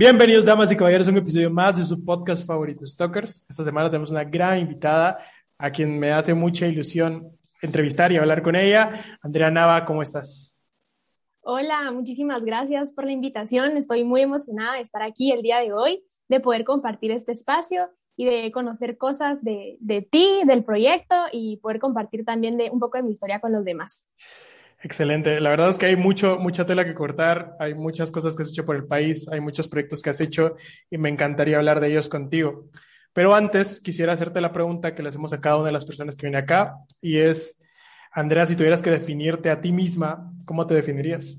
Bienvenidos, damas y caballeros, a un episodio más de su podcast favorito, Stalkers. Esta semana tenemos una gran invitada a quien me hace mucha ilusión entrevistar y hablar con ella. Andrea Nava, ¿cómo estás? Hola, muchísimas gracias por la invitación. Estoy muy emocionada de estar aquí el día de hoy, de poder compartir este espacio y de conocer cosas de, de ti, del proyecto y poder compartir también de un poco de mi historia con los demás. Excelente. La verdad es que hay mucho, mucha tela que cortar, hay muchas cosas que has hecho por el país, hay muchos proyectos que has hecho y me encantaría hablar de ellos contigo. Pero antes quisiera hacerte la pregunta que le hacemos a cada una de las personas que viene acá y es, Andrea, si tuvieras que definirte a ti misma, ¿cómo te definirías?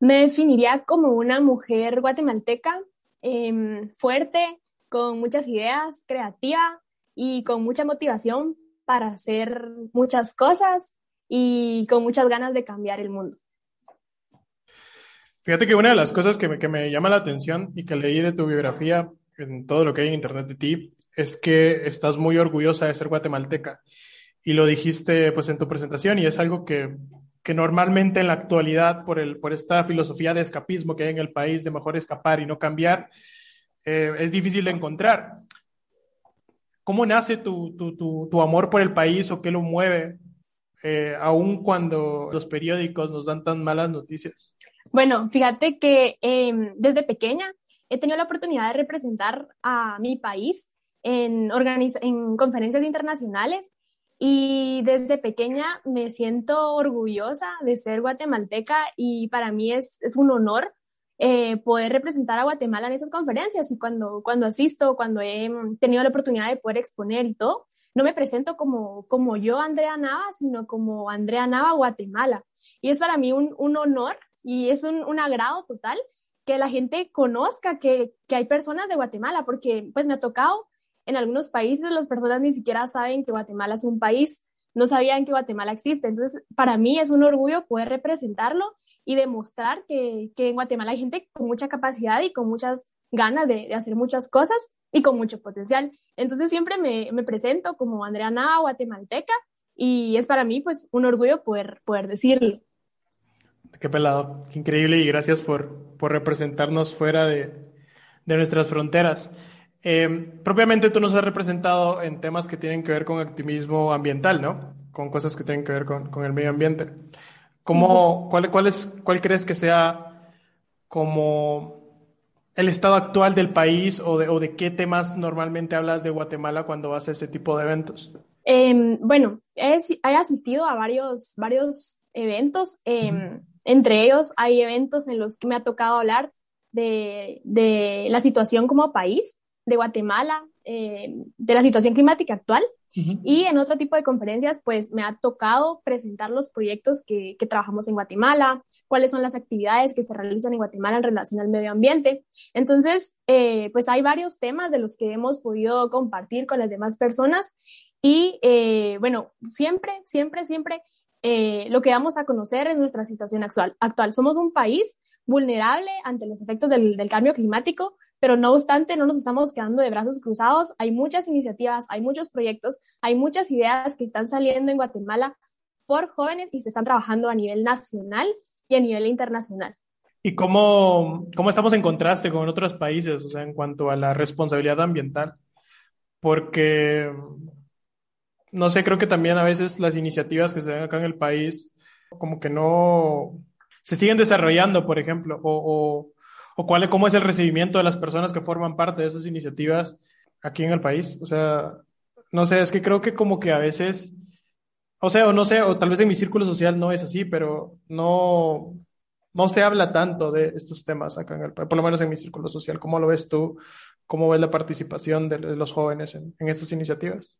Me definiría como una mujer guatemalteca, em, fuerte, con muchas ideas, creativa y con mucha motivación para hacer muchas cosas y con muchas ganas de cambiar el mundo. Fíjate que una de las cosas que me, que me llama la atención y que leí de tu biografía, en todo lo que hay en internet de ti, es que estás muy orgullosa de ser guatemalteca. Y lo dijiste pues en tu presentación y es algo que, que normalmente en la actualidad, por, el, por esta filosofía de escapismo que hay en el país, de mejor escapar y no cambiar, eh, es difícil de encontrar. ¿Cómo nace tu, tu, tu, tu, amor por el país o qué lo mueve eh, aun cuando los periódicos nos dan tan malas noticias? Bueno, fíjate que eh, desde pequeña he tenido la oportunidad de representar a mi país en, en conferencias internacionales y desde pequeña me siento orgullosa de ser guatemalteca y para mí es, un honor eh, poder representar a Guatemala en esas conferencias y cuando, cuando asisto, cuando he tenido la oportunidad de poder exponer y todo, no me presento como, como yo, Andrea Nava, sino como Andrea Nava, Guatemala. Y es para mí un, un honor y es un, un, agrado total que la gente conozca que, que, hay personas de Guatemala, porque pues me ha tocado en algunos países las personas ni siquiera saben que Guatemala es un país, no sabían que Guatemala existe. Entonces, para mí es un orgullo poder representarlo y demostrar que, que en Guatemala hay gente con mucha capacidad y con muchas ganas de, de hacer muchas cosas y con mucho potencial. Entonces siempre me, me presento como Andrea Nava, guatemalteca, y es para mí pues un orgullo poder, poder decirlo. Qué pelado, qué increíble y gracias por, por representarnos fuera de, de nuestras fronteras. Eh, propiamente tú nos has representado en temas que tienen que ver con activismo ambiental, ¿no? Con cosas que tienen que ver con, con el medio ambiente. ¿Cómo, sí. cuál, cuál, es, ¿Cuál crees que sea como el estado actual del país o de, o de, qué temas normalmente hablas de Guatemala cuando vas a ese tipo de eventos? Eh, bueno, he, he, asistido a varios, varios eventos. Eh, uh-huh. Entre ellos hay eventos en los que me ha tocado hablar de, de la situación como país de Guatemala, eh, de la situación climática actual. Y en otro tipo de conferencias, pues me ha tocado presentar los proyectos que, que, trabajamos en Guatemala, cuáles son las actividades que se realizan en Guatemala en relación al medio ambiente. Entonces, eh, pues hay varios temas de los que hemos podido compartir con las demás personas. Y eh, bueno, siempre, siempre, siempre eh, lo que vamos a conocer es nuestra situación actual. actual. Somos un país vulnerable ante los efectos del, del cambio climático, pero no obstante, no nos estamos quedando de brazos cruzados. Hay muchas iniciativas, hay muchos proyectos, hay muchas ideas que están saliendo en Guatemala por jóvenes y se están trabajando a nivel nacional y a nivel internacional. ¿Y cómo, cómo estamos en contraste con otros países, o sea, en cuanto a la responsabilidad ambiental? Porque, no sé, creo que también a veces las iniciativas que se ven acá en el país, como que no se siguen desarrollando, por ejemplo, o, o o cuál, cómo es el recibimiento de las personas que forman parte de esas iniciativas aquí en el país. O sea, no sé, es que creo que como que a veces, o sea, o no sé, o tal vez en mi círculo social no es así, pero no, no se habla tanto de estos temas acá en el país, por lo menos en mi círculo social. ¿Cómo lo ves tú? ¿Cómo ves la participación de, los jóvenes en, estas iniciativas?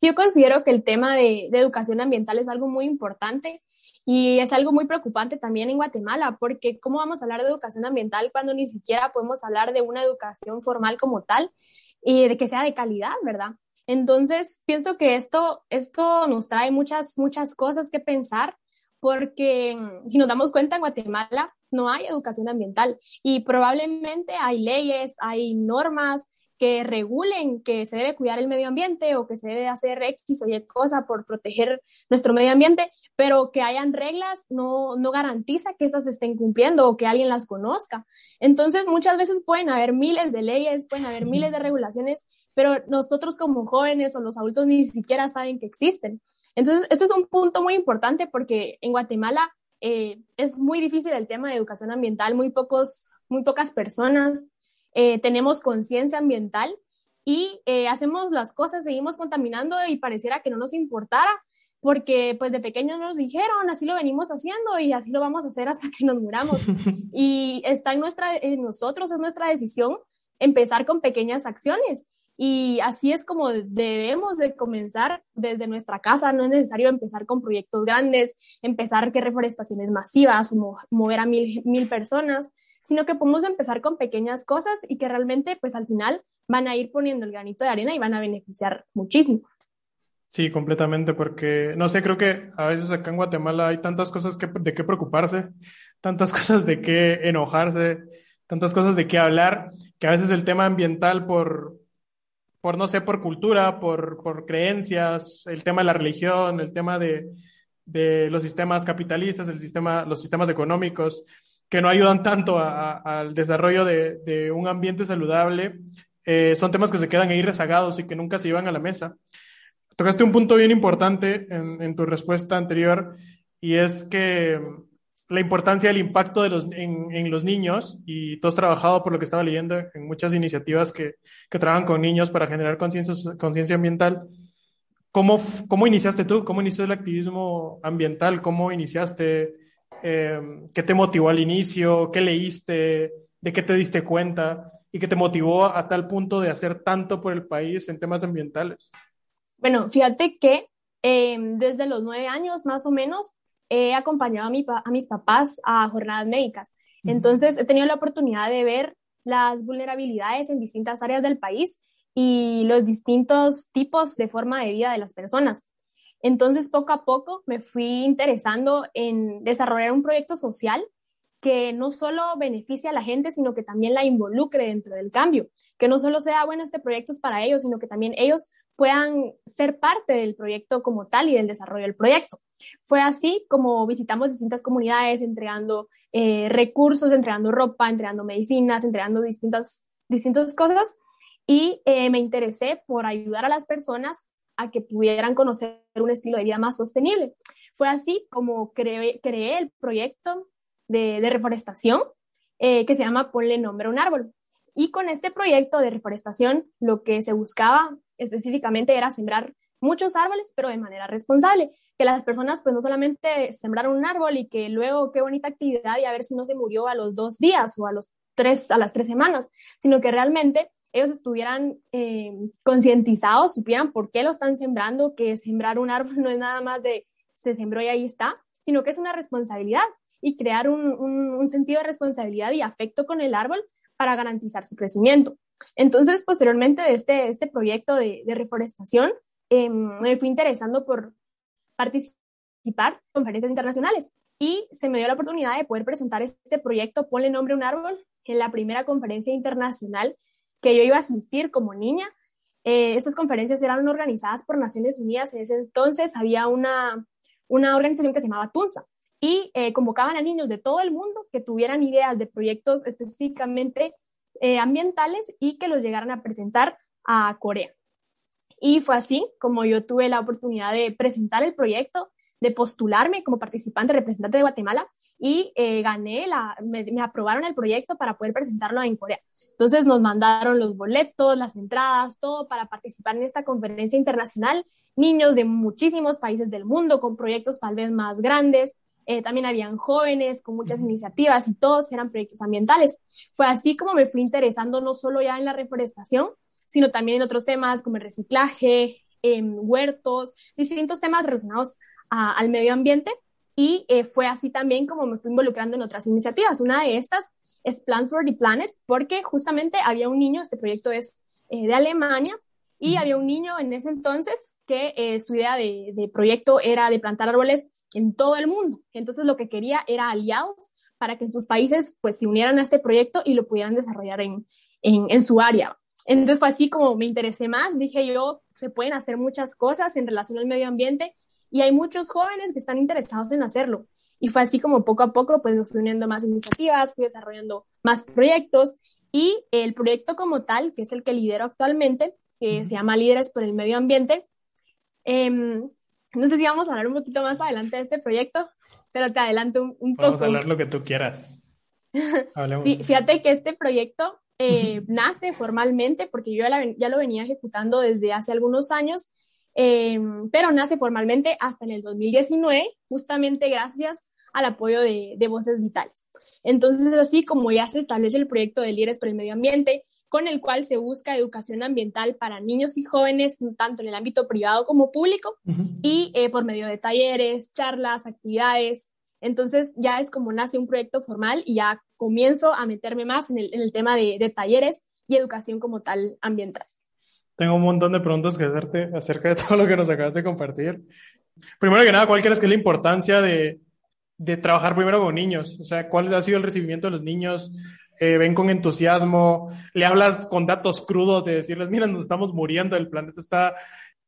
Yo considero que el tema de educación ambiental es algo muy importante y es algo muy preocupante también en Guatemala, porque ¿cómo vamos a hablar de educación ambiental cuando ni siquiera podemos hablar de una educación formal como tal y de que sea de calidad, ¿verdad? Entonces, pienso que esto, esto nos trae muchas, muchas cosas que pensar, porque si nos damos cuenta, en Guatemala no hay educación ambiental y probablemente hay leyes, hay normas que regulen que se debe cuidar el medio ambiente o que se debe hacer X o Y cosa por proteger nuestro medio ambiente, pero que hayan reglas no, no garantiza que esas estén cumpliendo o que alguien las conozca. Entonces, muchas veces pueden haber miles de leyes, pueden haber miles de regulaciones, pero nosotros como jóvenes o los adultos ni siquiera saben que existen. Entonces, este es un punto muy importante porque en Guatemala eh, es muy difícil el tema de educación ambiental, muy, pocos, muy pocas personas eh, tenemos conciencia ambiental y eh, hacemos las cosas, seguimos contaminando y pareciera que no nos importara, porque pues de pequeños nos dijeron, así lo venimos haciendo y así lo vamos a hacer hasta que nos muramos. y está en, nuestra, en nosotros, es nuestra decisión empezar con pequeñas acciones. Y así es como debemos de comenzar desde nuestra casa. No es necesario empezar con proyectos grandes, empezar que reforestaciones masivas, mover a mil, mil personas, sino que podemos empezar con pequeñas cosas y que realmente pues al final van a ir poniendo el granito de arena y van a beneficiar muchísimo. Sí, completamente, porque no sé, creo que a veces acá en Guatemala hay tantas cosas que, de qué preocuparse, tantas cosas de qué enojarse, tantas cosas de qué hablar, que a veces el tema ambiental por, por no sé, por cultura, por, por creencias, el tema de la religión, el tema de, de los sistemas capitalistas, el sistema, los sistemas económicos, que no ayudan tanto al desarrollo de, de, un ambiente saludable, eh, son temas que se quedan ahí rezagados y que nunca se llevan a la mesa. Tocaste un punto bien importante en, tu respuesta anterior y es que la importancia del impacto de los, en, los niños y tú has trabajado por lo que estaba leyendo en muchas iniciativas que, que trabajan con niños para generar conciencia ambiental. ¿Cómo, ¿Cómo iniciaste tú? ¿Cómo inició el activismo ambiental? ¿Cómo iniciaste? Eh, ¿Qué te motivó al inicio? ¿Qué leíste? ¿De qué te diste cuenta? ¿Y qué te motivó a tal punto de hacer tanto por el país en temas ambientales? Bueno, fíjate que em, desde los nueve años más o menos he acompañado a, mi, a mis papás a jornadas médicas. Entonces he tenido la oportunidad de ver las vulnerabilidades en distintas áreas del país y los distintos tipos de forma de vida de las personas. Entonces, poco a poco me fui interesando en desarrollar un proyecto social que no solo beneficie a la gente, sino que también la involucre dentro del cambio, que no solo sea, bueno, este proyecto es para ellos, sino que también ellos puedan ser parte del proyecto como tal y del desarrollo del proyecto. Fue así como visitamos distintas comunidades entregando eh, recursos, entregando ropa, entregando medicinas, entregando distintas, distintas cosas y eh, me interesé por ayudar a las personas a que pudieran conocer un estilo de vida más sostenible. Fue así como creé, creé el proyecto de, reforestación eh, que se llama Ponle nombre a un árbol. Y con este proyecto de reforestación, lo que se buscaba específicamente era sembrar muchos árboles, pero de manera responsable, que las personas pues no solamente sembraron un árbol y que luego qué bonita actividad y a ver si no se murió a los dos días o a, los tres, a las tres semanas, sino que realmente ellos estuvieran eh, concientizados, supieran por qué lo están sembrando, que sembrar un árbol no es nada más de se sembró y ahí está, sino que es una responsabilidad y crear un, un, un sentido de responsabilidad y afecto con el árbol para garantizar su crecimiento. Entonces, posteriormente de este, este proyecto de, reforestación, eh, me fui interesando por participar en conferencias internacionales y se me dio la oportunidad de poder presentar este proyecto, Ponle nombre a un árbol, en la primera conferencia internacional que yo iba a asistir como niña. Eh, estas conferencias eran organizadas por Naciones Unidas. En ese entonces había una, una organización que se llamaba TUNSA y eh, convocaban a niños de todo el mundo que tuvieran ideas de proyectos específicamente eh, ambientales y que los llegaran a presentar a Corea. Y fue así como yo tuve la oportunidad de presentar el proyecto, de postularme como participante representante de Guatemala y eh, gané, la, me, me, aprobaron el proyecto para poder presentarlo en Corea. Entonces nos mandaron los boletos, las entradas, todo para participar en esta conferencia internacional. Niños de muchísimos países del mundo con proyectos tal vez más grandes, eh, también habían jóvenes con muchas iniciativas y todos eran proyectos ambientales. Fue así como me fui interesando no solo ya en la reforestación, sino también en otros temas como el reciclaje, en huertos, distintos temas relacionados a, al medio ambiente. Y eh, fue así también como me fui involucrando en otras iniciativas. Una de estas es Plant for the Planet, porque justamente había un niño, este proyecto es eh, de Alemania, y había un niño en ese entonces que eh, su idea de, de, proyecto era de plantar árboles en todo el mundo. Entonces lo que quería era aliados para que en sus países pues se unieran a este proyecto y lo pudieran desarrollar en, en, en su área. Entonces fue así como me interesé más, dije yo, se pueden hacer muchas cosas en relación al medio ambiente y hay muchos jóvenes que están interesados en hacerlo. Y fue así como poco a poco pues me fui uniendo más iniciativas, fui desarrollando más proyectos y el proyecto como tal, que es el que lidero actualmente, que se llama Líderes por el Medio Ambiente, em, no sé si vamos a hablar un poquito más adelante de este proyecto, pero te adelanto un, poco. Vamos a hablar lo que tú quieras. sí, fíjate que este proyecto eh, nace formalmente, porque yo ya, lo venía ejecutando desde hace algunos años, em, pero nace formalmente hasta en el 2019, justamente gracias al apoyo de, de Voces Vitales. Entonces, así como ya se establece el proyecto de Líderes por el Medio Ambiente, con el cual se busca educación ambiental para niños y jóvenes, tanto en el ámbito privado como público, y eh, por medio de talleres, charlas, actividades. Entonces ya es como nace un proyecto formal y ya comienzo a meterme más en el, tema de, talleres y educación como tal ambiental. Tengo un montón de preguntas que hacerte acerca de todo lo que nos acabas de compartir. Primero que nada, ¿cuál crees que es la importancia de, de trabajar primero con niños? O sea, ¿cuál ha sido el recibimiento de los niños? Eh, ven con entusiasmo, le hablas con datos crudos de decirles, mira, nos estamos muriendo, el planeta está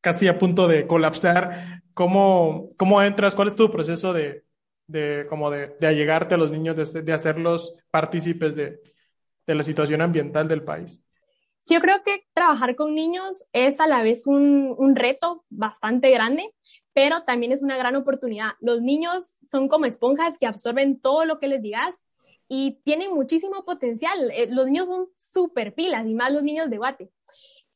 casi a punto de colapsar. ¿Cómo, cómo entras? ¿Cuál es tu proceso de, de como de, de, allegarte a los niños, de, de hacerlos partícipes de, de la situación ambiental del país? Yo creo que trabajar con niños es a la vez un, un reto bastante grande pero también es una gran oportunidad. Los niños son como esponjas que absorben todo lo que les digas y tienen muchísimo potencial. Eh, los niños son súper pilas y más los niños de Guate.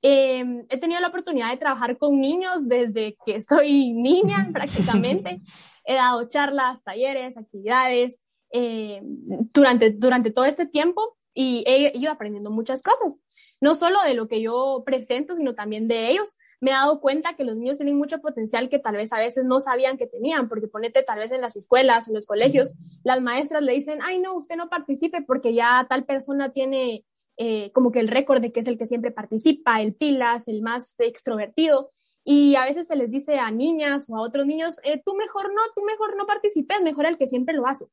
Em, he tenido la oportunidad de trabajar con niños desde que soy niña prácticamente. He dado charlas, talleres, actividades eh, durante, durante todo este tiempo y he ido aprendiendo muchas cosas, no solo de lo que yo presento, sino también de ellos, me he dado cuenta que los niños tienen mucho potencial que tal vez a veces no sabían que tenían, porque ponete tal vez en las escuelas o en los colegios, las maestras le dicen, ay no, usted no participe porque ya tal persona tiene eh, como que el récord de que es el que siempre participa, el pilas, el más extrovertido. Y a veces se les dice a niñas o a otros niños, eh, tú mejor no, tú mejor no participes, mejor el que siempre lo hace.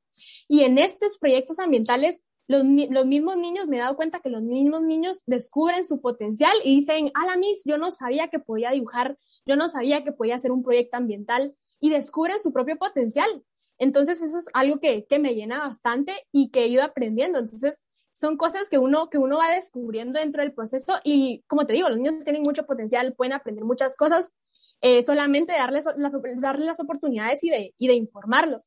Y en estos proyectos ambientales los, mismos niños, me he dado cuenta que los mismos niños descubren su potencial y dicen, a la Miss, yo no sabía que podía dibujar, yo no sabía que podía hacer un proyecto ambiental y descubren su propio potencial. Entonces eso es algo que, que me llena bastante y que he ido aprendiendo. Entonces son cosas que uno, que uno va descubriendo dentro del proceso y como te digo, los niños tienen mucho potencial, pueden aprender muchas cosas, eh, solamente darles las, darles las oportunidades y de, y de informarlos.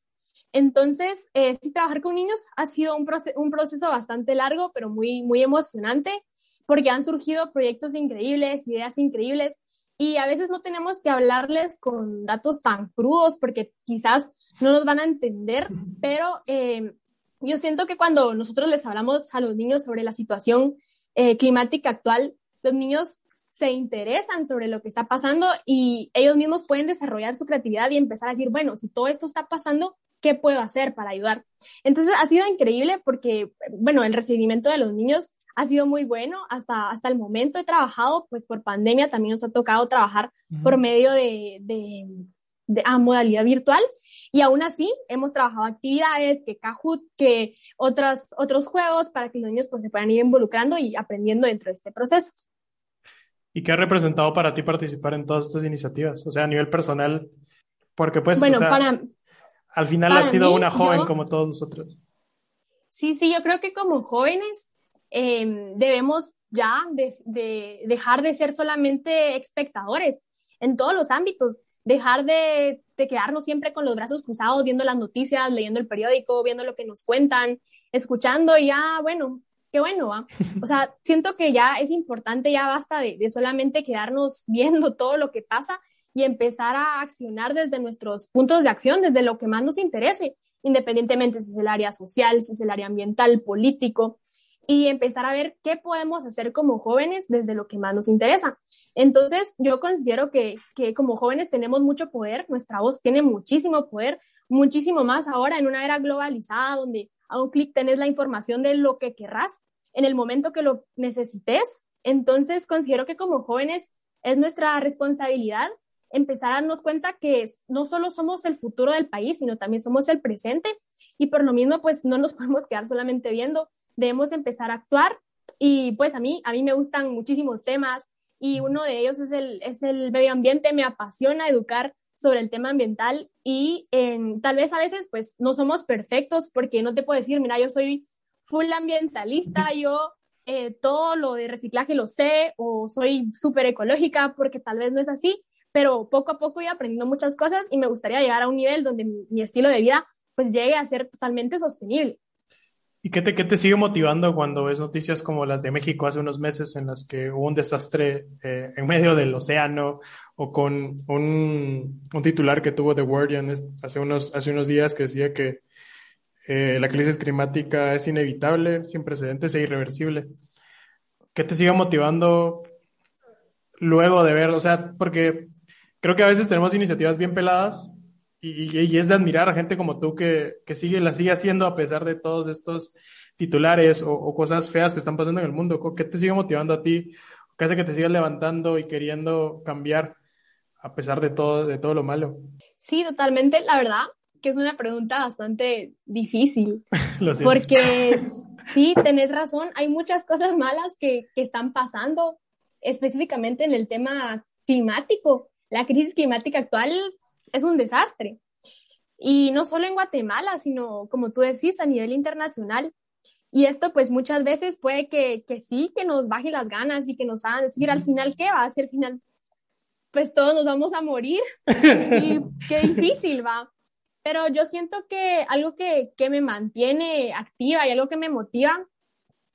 Entonces, eh, sí, trabajar con niños ha sido un, un, proceso bastante largo, pero muy, muy emocionante, porque han surgido proyectos increíbles, ideas increíbles, y a veces no tenemos que hablarles con datos tan crudos, porque quizás no nos van a entender, pero eh, yo siento que cuando nosotros les hablamos a los niños sobre la situación eh, climática actual, los niños se interesan sobre lo que está pasando y ellos mismos pueden desarrollar su creatividad y empezar a decir, bueno, si todo esto está pasando, ¿qué puedo hacer para ayudar? Entonces ha sido increíble porque, bueno, el recibimiento de los niños ha sido muy bueno hasta, hasta el momento. He trabajado, pues por pandemia también nos ha tocado trabajar por medio de, de, de ah, modalidad virtual y aún así hemos trabajado actividades, que Kahoot, que otras, otros juegos para que los niños pues, se puedan ir involucrando y aprendiendo dentro de este proceso. ¿Y qué ha representado para ti participar en todas estas iniciativas? O sea, a nivel personal, porque pues... Bueno, para, al final ha sido una joven como todos nosotros. Sí, sí, yo creo que como jóvenes em, debemos ya de, dejar de ser solamente espectadores en todos los ámbitos, dejar de, quedarnos siempre con los brazos cruzados viendo las noticias, leyendo el periódico, viendo lo que nos cuentan, escuchando y ya, bueno, qué bueno, ¿va? O sea, siento que ya es importante, ya basta de, de solamente quedarnos viendo todo lo que pasa y empezar a accionar desde nuestros puntos de acción, desde lo que más nos interese, independientemente si es el área social, si es el área ambiental, político, y empezar a ver qué podemos hacer como jóvenes desde lo que más nos interesa. Entonces, yo considero que, que como jóvenes tenemos mucho poder, nuestra voz tiene muchísimo poder, muchísimo más ahora en una era globalizada donde a un clic tenés la información de lo que querrás en el momento que lo necesites. Entonces, considero que como jóvenes es nuestra responsabilidad empezar a darnos cuenta que no solo somos el futuro del país, sino también somos el presente. Y por lo mismo pues no nos podemos quedar solamente viendo, debemos empezar a actuar. Y pues a mí, a mí me gustan muchísimos temas y uno de ellos es el, es el medio ambiente, me apasiona educar sobre el tema ambiental y tal vez a veces pues no somos perfectos porque no te puedo decir, mira, yo soy full ambientalista, yo eh, todo lo de reciclaje lo sé o soy súper ecológica porque tal vez no es así, pero poco a poco voy aprendiendo muchas cosas y me gustaría llegar a un nivel donde mi, estilo de vida pues llegue a ser totalmente sostenible. ¿Y qué te, qué te sigue motivando cuando ves noticias como las de México hace unos meses en las que hubo un desastre eh, en medio del océano o con un, un, titular que tuvo The Guardian hace unos, hace unos días que decía que eh, la crisis climática es inevitable, sin precedentes e irreversible? ¿Qué te sigue motivando luego de ver? O sea, porque creo que a veces tenemos iniciativas bien peladas y, es de admirar a gente como tú que, que, sigue, la sigue haciendo a pesar de todos estos titulares o, cosas feas que están pasando en el mundo. ¿Qué te sigue motivando a ti? ¿Qué hace que te sigas levantando y queriendo cambiar a pesar de todo, de todo lo malo? Sí, totalmente. La verdad que es una pregunta bastante difícil. porque sí, tenés razón. Hay muchas cosas malas que, que están pasando, específicamente en el tema climático. La crisis climática actual es un desastre. Y no solo en Guatemala, sino, como tú decís, a nivel internacional. Y esto, pues muchas veces puede que, que sí, que nos baje las ganas y que nos hagan decir al final, ¿qué va a ser final? Pues todos nos vamos a morir. y qué difícil va. Pero yo siento que algo que, que me mantiene activa y algo que me motiva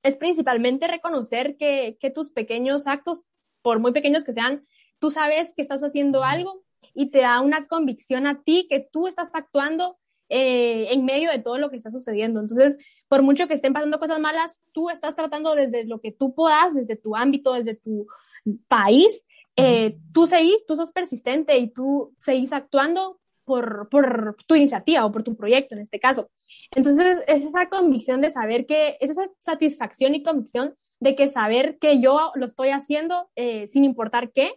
es principalmente reconocer que, que tus pequeños actos, por muy pequeños que sean, tú sabes que estás haciendo algo y te da una convicción a ti que tú estás actuando eh, en medio de todo lo que está sucediendo. Entonces, por mucho que estén pasando cosas malas, tú estás tratando desde lo que tú puedas, desde tu ámbito, desde tu país, eh, tú seguís, tú sos persistente y tú seguís actuando por, por, tu iniciativa o por tu proyecto en este caso. Entonces, es esa convicción de saber que, es esa satisfacción y convicción de que saber que yo lo estoy haciendo eh, sin importar qué,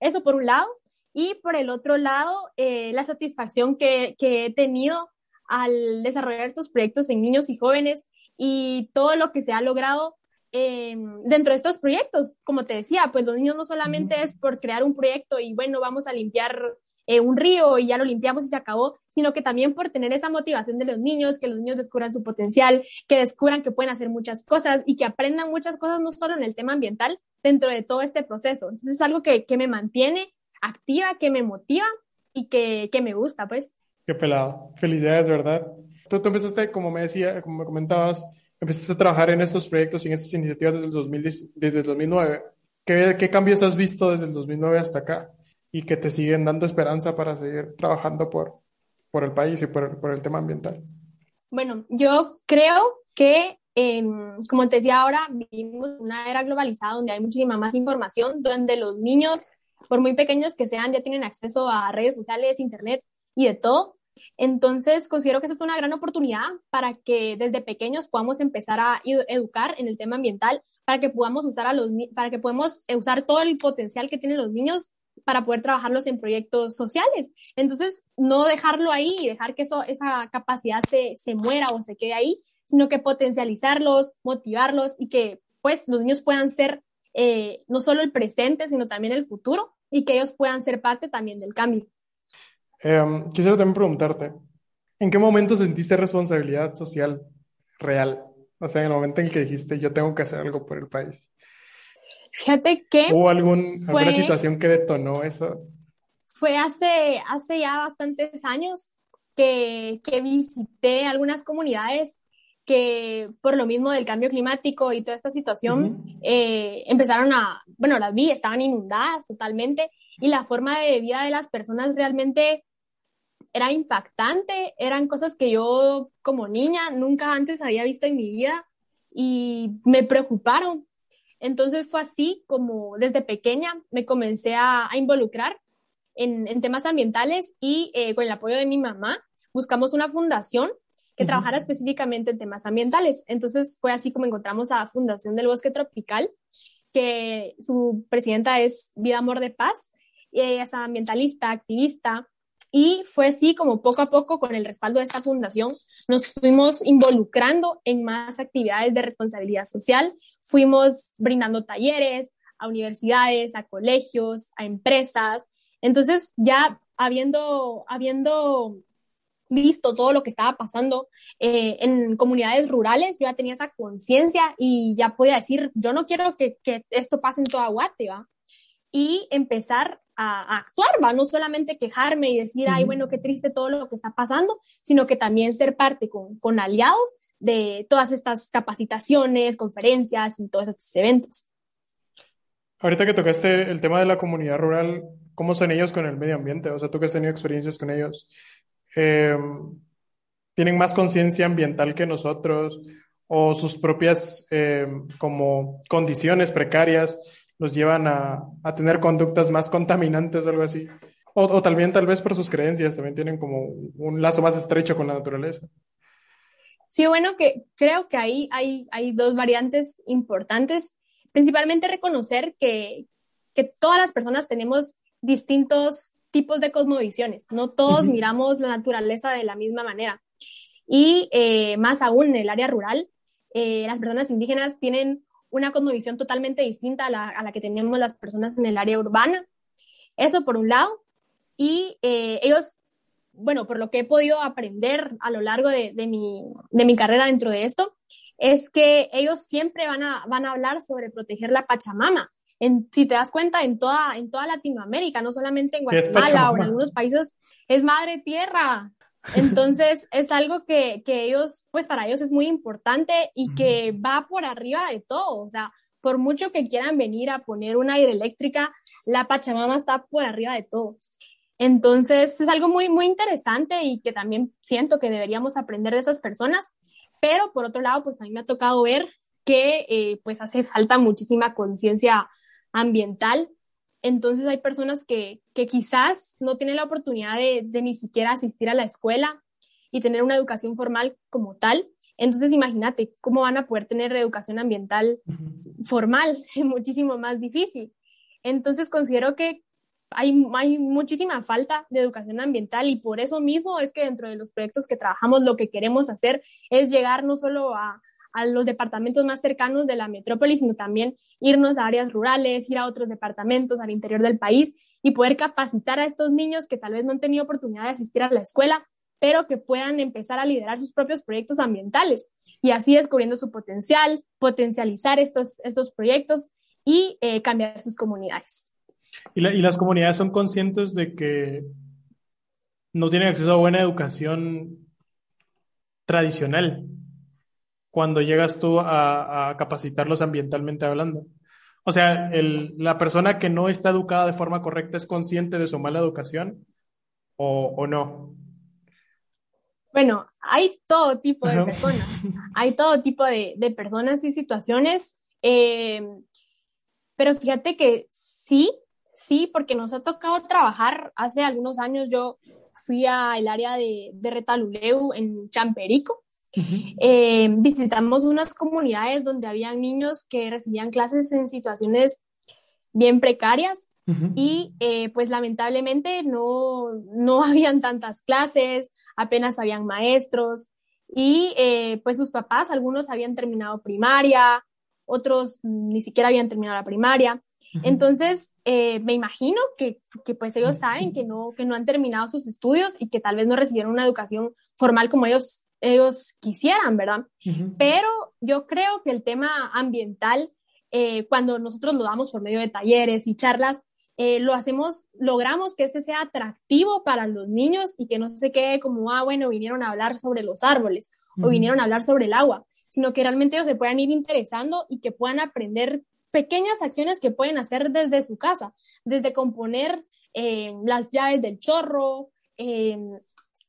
eso por un lado, y por el otro lado, eh, la satisfacción que, que, he tenido al desarrollar estos proyectos en niños y jóvenes y todo lo que se ha logrado eh, dentro de estos proyectos. Como te decía, pues los niños no solamente es por crear un proyecto y bueno, vamos a limpiar eh, un río y ya lo limpiamos y se acabó, sino que también por tener esa motivación de los niños, que los niños descubran su potencial, que descubran que pueden hacer muchas cosas y que aprendan muchas cosas no solo en el tema ambiental, dentro de todo este proceso. Entonces es algo que, que me mantiene activa, que me motiva y que, que me gusta, pues. Qué pelado. Felicidades, ¿verdad? Tú, tú, empezaste, como me decía, como me comentabas, empezaste a trabajar en estos proyectos y en estas iniciativas desde el, 2010, desde el 2009. ¿Qué, ¿Qué cambios has visto desde el 2009 hasta acá? Y que te siguen dando esperanza para seguir trabajando por, por el país y por por el tema ambiental. Bueno, yo creo que, eh, como te decía ahora, vivimos una era globalizada donde hay muchísima más información, donde los niños por muy pequeños que sean, ya tienen acceso a redes sociales, internet y de todo. Entonces, considero que esa es una gran oportunidad para que desde pequeños podamos empezar a educar en el tema ambiental, para que podamos usar a los para que podamos usar todo el potencial que tienen los niños para poder trabajarlos en proyectos sociales. Entonces, no dejarlo ahí y dejar que eso, esa capacidad se, se muera o se quede ahí, sino que potencializarlos, motivarlos y que pues los niños puedan ser eh, no solo el presente, sino también el futuro y que ellos puedan ser parte también del cambio. Em, quisiera también preguntarte, ¿en qué momento sentiste responsabilidad social real? O sea, en el momento en el que dijiste, yo tengo que hacer algo por el país. Fíjate que... ¿Hubo algún, alguna situación que detonó eso? Fue hace, hace ya bastantes años que, que visité algunas comunidades que por lo mismo del cambio climático y toda esta situación, eh, empezaron a, bueno, las vi, estaban inundadas totalmente y la forma de vida de las personas realmente era impactante, eran cosas que yo como niña nunca antes había visto en mi vida y me preocuparon. Entonces fue así como desde pequeña me comencé a, involucrar en, en, temas ambientales y eh, con el apoyo de mi mamá buscamos una fundación que trabajara específicamente en temas ambientales. Entonces fue así como encontramos a Fundación del Bosque Tropical, que su presidenta es Vida Amor de Paz, y ella es ambientalista, activista, y fue así como poco a poco, con el respaldo de esta fundación, nos fuimos involucrando en más actividades de responsabilidad social, fuimos brindando talleres a universidades, a colegios, a empresas. Entonces ya habiendo, habiendo visto todo lo que estaba pasando eh, en comunidades rurales, yo ya tenía esa conciencia y ya podía decir, yo no quiero que, que, esto pase en toda Guate, ¿va? Y empezar a, a, actuar, ¿va? No solamente quejarme y decir, ay, bueno, qué triste todo lo que está pasando, sino que también ser parte con, con aliados de todas estas capacitaciones, conferencias y todos estos eventos. Ahorita que tocaste el tema de la comunidad rural, ¿cómo son ellos con el medio ambiente? O sea, tú que has tenido experiencias con ellos, eh, ¿tienen más conciencia ambiental que nosotros? ¿O sus propias eh, como condiciones precarias los llevan a, a, tener conductas más contaminantes o algo así? O, o también tal vez por sus creencias, también tienen como un lazo más estrecho con la naturaleza. Sí, bueno, que creo que ahí hay, hay dos variantes importantes principalmente reconocer que, que todas las personas tenemos distintos tipos de cosmovisiones, no todos uh -huh. miramos la naturaleza de la misma manera. Y eh, más aún en el área rural, eh, las personas indígenas tienen una cosmovisión totalmente distinta a la, a la, que tenemos las personas en el área urbana. Eso por un lado. Y eh, ellos, bueno, por lo que he podido aprender a lo largo de, de, mi, de mi carrera dentro de esto, es que ellos siempre van a, van a hablar sobre proteger la Pachamama. En, si te das cuenta, en toda, en toda Latinoamérica, no solamente en Guatemala o en algunos países, es madre tierra. Entonces, es algo que, que, ellos, pues para ellos es muy importante y que va por arriba de todo. O sea, por mucho que quieran venir a poner una hidroeléctrica, la Pachamama está por arriba de todo. Entonces, es algo muy, muy interesante y que también siento que deberíamos aprender de esas personas pero por otro lado, pues mí me ha tocado ver que eh, pues hace falta muchísima conciencia ambiental. Entonces hay personas que, que quizás no tienen la oportunidad de, de, ni siquiera asistir a la escuela y tener una educación formal como tal. Entonces imagínate cómo van a poder tener educación ambiental formal, muchísimo más difícil. Entonces considero que hay, hay, muchísima falta de educación ambiental y por eso mismo es que dentro de los proyectos que trabajamos lo que queremos hacer es llegar no solo a, a los departamentos más cercanos de la metrópoli, sino también irnos a áreas rurales, ir a otros departamentos al interior del país y poder capacitar a estos niños que tal vez no han tenido oportunidad de asistir a la escuela, pero que puedan empezar a liderar sus propios proyectos ambientales y así descubriendo su potencial, potencializar estos, estos proyectos y eh, cambiar sus comunidades. ¿Y, la, ¿Y, las comunidades son conscientes de que no tienen acceso a buena educación tradicional cuando llegas tú a, a capacitarlos ambientalmente hablando? O sea, el, la persona que no está educada de forma correcta es consciente de su mala educación o, o no. Bueno, hay todo tipo de personas, hay todo tipo de, de personas y situaciones, eh, pero fíjate que sí, Sí, porque nos ha tocado trabajar. Hace algunos años yo fui al área de, de Retaluleu en Champerico. Uh -huh. eh, visitamos unas comunidades donde habían niños que recibían clases en situaciones bien precarias uh -huh. y eh, pues lamentablemente no, no habían tantas clases, apenas habían maestros y eh, pues sus papás, algunos habían terminado primaria, otros ni siquiera habían terminado la primaria. Entonces, eh, me imagino que, que, pues ellos saben que no, que no han terminado sus estudios y que tal vez no recibieron una educación formal como ellos, ellos quisieran, ¿verdad? Uh -huh. Pero yo creo que el tema ambiental, eh, cuando nosotros lo damos por medio de talleres y charlas, eh, lo hacemos, logramos que este sea atractivo para los niños y que no se quede como, ah, bueno, vinieron a hablar sobre los árboles uh -huh. o vinieron a hablar sobre el agua, sino que realmente ellos se puedan ir interesando y que puedan aprender pequeñas acciones que pueden hacer desde su casa, desde componer eh, las llaves del chorro, eh,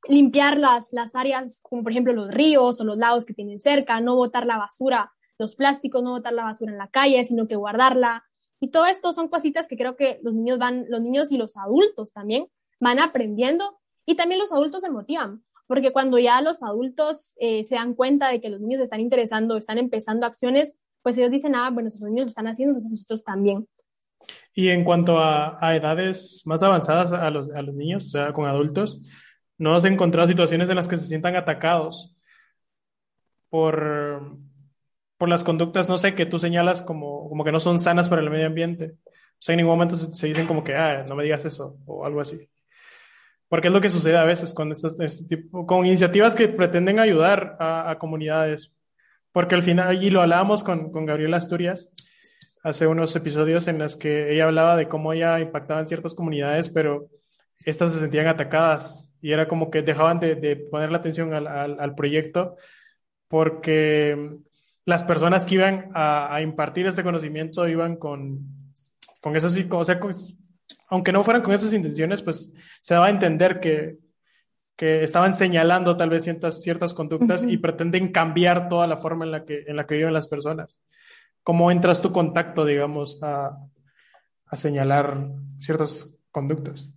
limpiar las, las áreas como por ejemplo los ríos o los lagos que tienen cerca, no botar la basura, los plásticos, no botar la basura en la calle, sino que guardarla. Y todo esto son cositas que creo que los niños van, los niños y los adultos también van aprendiendo y también los adultos se motivan, porque cuando ya los adultos eh, se dan cuenta de que los niños están interesando, están empezando acciones, pues ellos dicen, ah, bueno, nuestros niños lo están haciendo, entonces nosotros también. Y en cuanto a, edades más avanzadas a los, a los, niños, o sea, con adultos, ¿no has encontrado situaciones en las que se sientan atacados por, por las conductas, no sé, que tú señalas como, como que no son sanas para el medio ambiente? O sea, en ningún momento se, dicen como que, ah, no me digas eso, o algo así. porque es lo que sucede a veces con, estas, este con iniciativas que pretenden ayudar a, comunidades. Porque al final, y lo hablábamos con, con Gabriela Asturias hace unos episodios en los que ella hablaba de cómo ella impactaba en ciertas comunidades, pero estas se sentían atacadas y era como que dejaban de, de poner la atención al, al, al, proyecto porque las personas que iban a, a impartir este conocimiento iban con, con eso sí, o sea, con, aunque no fueran con esas intenciones, pues se daba a entender que, que estaban señalando tal vez ciertas, ciertas conductas uh -huh. y pretenden cambiar toda la forma en la que, en la que viven las personas. ¿Cómo entras tu contacto, digamos, a, a señalar ciertas conductas?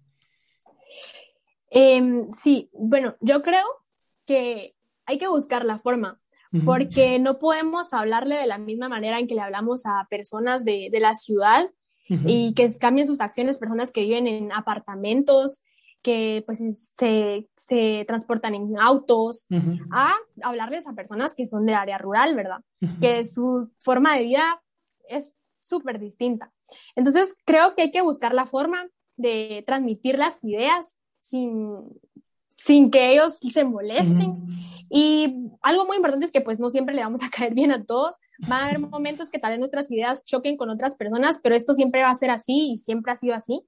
Eh, sí, bueno, yo creo que hay que buscar la forma, porque no podemos hablarle de la misma manera en que le hablamos a personas de, de la ciudad uh -huh. y que cambien sus acciones, personas que viven en apartamentos, que pues se, se transportan en autos, uh -huh. a hablarles a personas que son de área rural, ¿verdad? Uh -huh. Que su forma de vida es súper distinta. Entonces, creo que hay que buscar la forma de transmitir las ideas sin, sin que ellos se molesten. Uh -huh. Y algo muy importante es que pues no siempre le vamos a caer bien a todos. Van a haber momentos que tal vez nuestras ideas choquen con otras personas, pero esto siempre va a ser así y siempre ha sido así.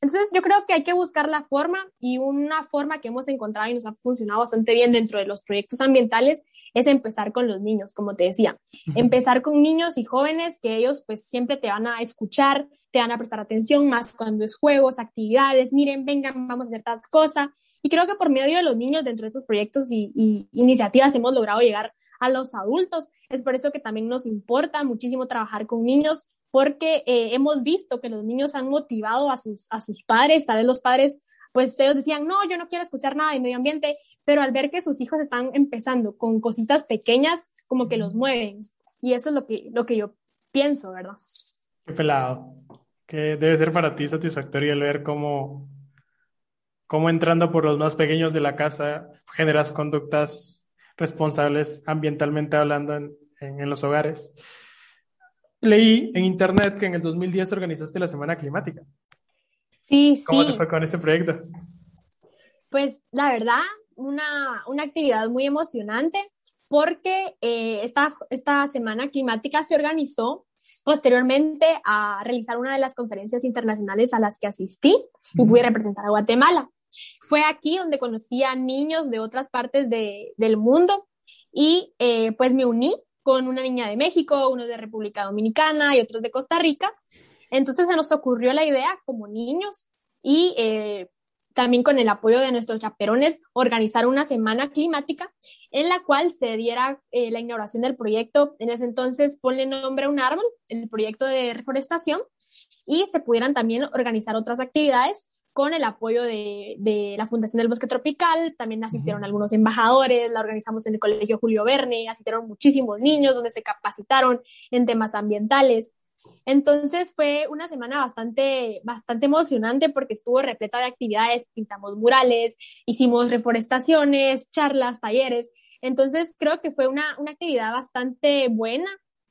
Entonces yo creo que hay que buscar la forma y una forma que hemos encontrado y nos ha funcionado bastante bien dentro de los proyectos ambientales es empezar con los niños, como te decía. Empezar con niños y jóvenes que ellos pues siempre te van a escuchar, te van a prestar atención más cuando es juegos, actividades, miren, vengan, vamos a hacer tal cosa. Y creo que por medio de los niños dentro de estos proyectos y, y iniciativas hemos logrado llegar a los adultos. Es por eso que también nos importa muchísimo trabajar con niños, porque eh, hemos visto que los niños han motivado a sus, a sus padres, tal vez los padres, pues ellos decían, no, yo no quiero escuchar nada de medio ambiente, pero al ver que sus hijos están empezando con cositas pequeñas, como que los mueven. Y eso es lo que, lo que yo pienso, ¿verdad? Qué pelado. Que debe ser para ti satisfactorio el ver cómo, cómo entrando por los más pequeños de la casa generas conductas responsables ambientalmente hablando en, en, en los hogares. Leí en internet que en el 2010 organizaste la Semana Climática. Sí, ¿Cómo sí. te fue con ese proyecto? Pues la verdad, una, una actividad muy emocionante porque eh, esta, esta Semana Climática se organizó posteriormente a realizar una de las conferencias internacionales a las que asistí y pude representar a Guatemala. Fue aquí donde conocí a niños de otras partes de, del mundo y eh, pues me uní con una niña de México, uno de República Dominicana y otros de Costa Rica. Entonces se nos ocurrió la idea como niños y eh, también con el apoyo de nuestros chaperones organizar una semana climática en la cual se diera eh, la inauguración del proyecto. En ese entonces ponle nombre a un árbol, el proyecto de reforestación, y se pudieran también organizar otras actividades con el apoyo de, de, la Fundación del Bosque Tropical, también asistieron uh -huh. algunos embajadores, la organizamos en el Colegio Julio Verne, asistieron muchísimos niños donde se capacitaron en temas ambientales. Entonces fue una semana bastante, bastante emocionante porque estuvo repleta de actividades, pintamos murales, hicimos reforestaciones, charlas, talleres. Entonces creo que fue una, una actividad bastante buena,